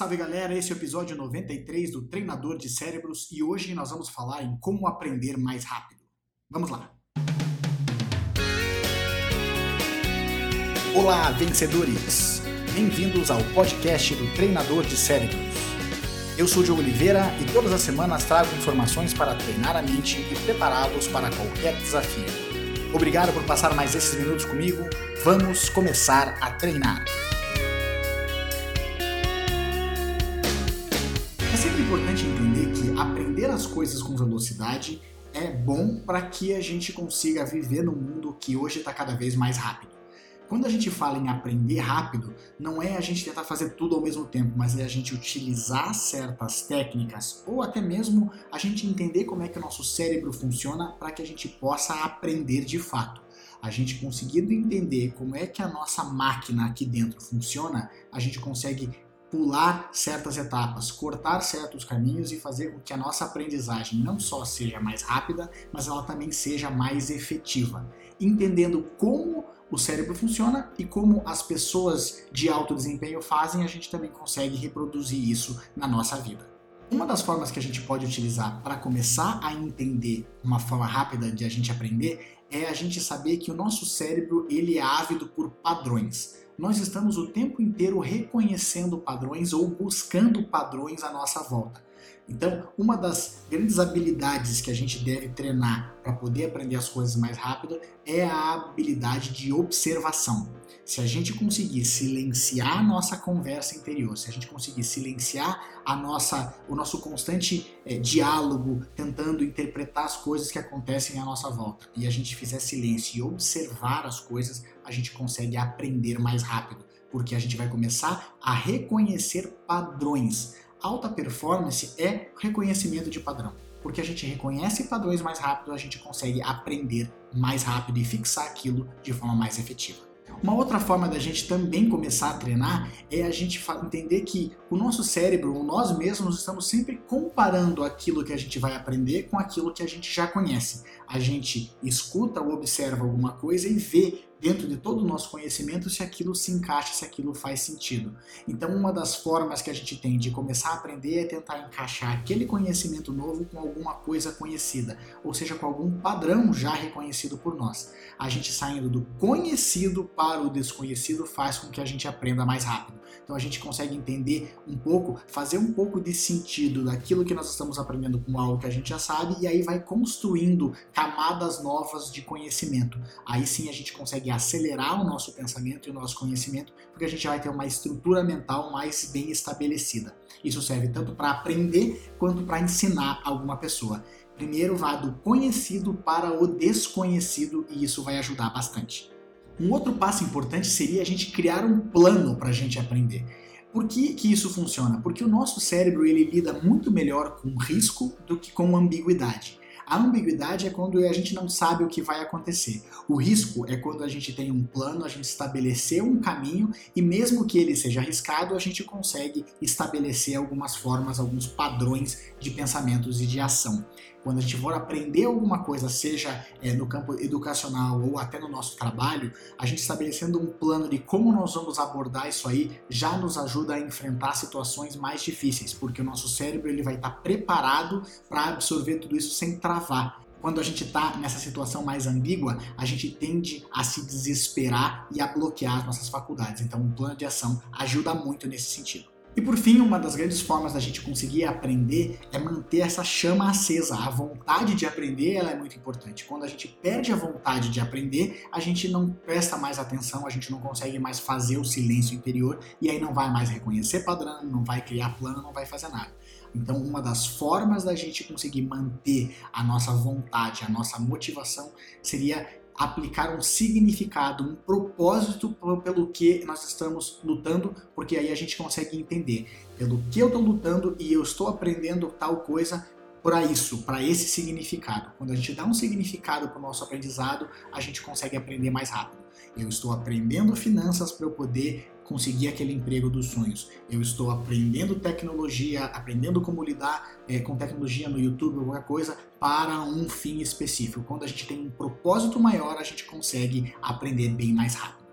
Salve galera, esse é o episódio 93 do Treinador de Cérebros e hoje nós vamos falar em como aprender mais rápido. Vamos lá! Olá, vencedores! Bem-vindos ao podcast do Treinador de Cérebros. Eu sou Diogo Oliveira e todas as semanas trago informações para treinar a mente e prepará-los para qualquer desafio. Obrigado por passar mais esses minutos comigo. Vamos começar a treinar. Sempre importante entender que aprender as coisas com velocidade é bom para que a gente consiga viver no mundo que hoje está cada vez mais rápido. Quando a gente fala em aprender rápido, não é a gente tentar fazer tudo ao mesmo tempo, mas é a gente utilizar certas técnicas ou até mesmo a gente entender como é que o nosso cérebro funciona para que a gente possa aprender de fato. A gente conseguindo entender como é que a nossa máquina aqui dentro funciona, a gente consegue pular certas etapas, cortar certos caminhos e fazer com que a nossa aprendizagem não só seja mais rápida, mas ela também seja mais efetiva. Entendendo como o cérebro funciona e como as pessoas de alto desempenho fazem, a gente também consegue reproduzir isso na nossa vida. Uma das formas que a gente pode utilizar para começar a entender uma forma rápida de a gente aprender é a gente saber que o nosso cérebro ele é ávido por padrões. Nós estamos o tempo inteiro reconhecendo padrões ou buscando padrões à nossa volta. Então, uma das grandes habilidades que a gente deve treinar para poder aprender as coisas mais rápido é a habilidade de observação. Se a gente conseguir silenciar a nossa conversa interior, se a gente conseguir silenciar a nossa, o nosso constante é, diálogo, tentando interpretar as coisas que acontecem à nossa volta, e a gente fizer silêncio e observar as coisas, a gente consegue aprender mais rápido, porque a gente vai começar a reconhecer padrões alta performance é reconhecimento de padrão. Porque a gente reconhece padrões mais rápido, a gente consegue aprender mais rápido e fixar aquilo de forma mais efetiva. Uma outra forma da gente também começar a treinar é a gente entender que o nosso cérebro, ou nós mesmos, estamos sempre comparando aquilo que a gente vai aprender com aquilo que a gente já conhece. A gente escuta ou observa alguma coisa e vê dentro de todo o nosso conhecimento se aquilo se encaixa, se aquilo faz sentido. Então, uma das formas que a gente tem de começar a aprender é tentar encaixar aquele conhecimento novo com alguma coisa conhecida, ou seja, com algum padrão já reconhecido por nós. A gente saindo do conhecido para o desconhecido faz com que a gente aprenda mais rápido. Então, a gente consegue entender um pouco, fazer um pouco de sentido daquilo que nós estamos aprendendo com algo que a gente já sabe e aí vai construindo camadas novas de conhecimento. Aí sim a gente consegue acelerar o nosso pensamento e o nosso conhecimento, porque a gente vai ter uma estrutura mental mais bem estabelecida. Isso serve tanto para aprender quanto para ensinar alguma pessoa. Primeiro vá do conhecido para o desconhecido e isso vai ajudar bastante. Um outro passo importante seria a gente criar um plano para a gente aprender. Por que, que isso funciona? Porque o nosso cérebro ele lida muito melhor com risco do que com ambiguidade. A ambiguidade é quando a gente não sabe o que vai acontecer. O risco é quando a gente tem um plano, a gente estabeleceu um caminho e mesmo que ele seja arriscado, a gente consegue estabelecer algumas formas, alguns padrões de pensamentos e de ação. Quando a gente for aprender alguma coisa, seja é, no campo educacional ou até no nosso trabalho, a gente estabelecendo um plano de como nós vamos abordar isso aí já nos ajuda a enfrentar situações mais difíceis, porque o nosso cérebro ele vai estar preparado para absorver tudo isso sem travar quando a gente está nessa situação mais ambígua, a gente tende a se desesperar e a bloquear as nossas faculdades. Então, um plano de ação ajuda muito nesse sentido. E por fim, uma das grandes formas da gente conseguir aprender é manter essa chama acesa. A vontade de aprender ela é muito importante. Quando a gente perde a vontade de aprender, a gente não presta mais atenção, a gente não consegue mais fazer o silêncio interior e aí não vai mais reconhecer padrão, não vai criar plano, não vai fazer nada. Então, uma das formas da gente conseguir manter a nossa vontade, a nossa motivação, seria aplicar um significado, um propósito pelo que nós estamos lutando, porque aí a gente consegue entender. Pelo que eu estou lutando e eu estou aprendendo tal coisa para isso, para esse significado. Quando a gente dá um significado para o nosso aprendizado, a gente consegue aprender mais rápido. Eu estou aprendendo finanças para eu poder conseguir aquele emprego dos sonhos. Eu estou aprendendo tecnologia, aprendendo como lidar é, com tecnologia no YouTube ou qualquer coisa para um fim específico. Quando a gente tem um propósito maior, a gente consegue aprender bem mais rápido.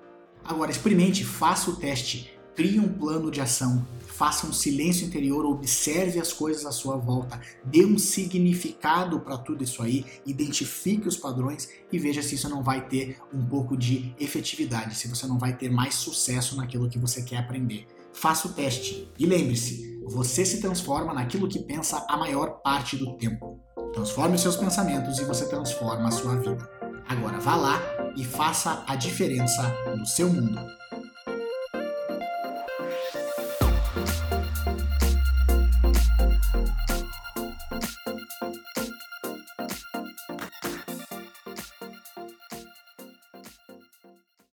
Agora, experimente, faça o teste crie um plano de ação, faça um silêncio interior, observe as coisas à sua volta, dê um significado para tudo isso aí, identifique os padrões e veja se isso não vai ter um pouco de efetividade, se você não vai ter mais sucesso naquilo que você quer aprender. Faça o teste e lembre-se, você se transforma naquilo que pensa a maior parte do tempo. Transforme os seus pensamentos e você transforma a sua vida. Agora vá lá e faça a diferença no seu mundo.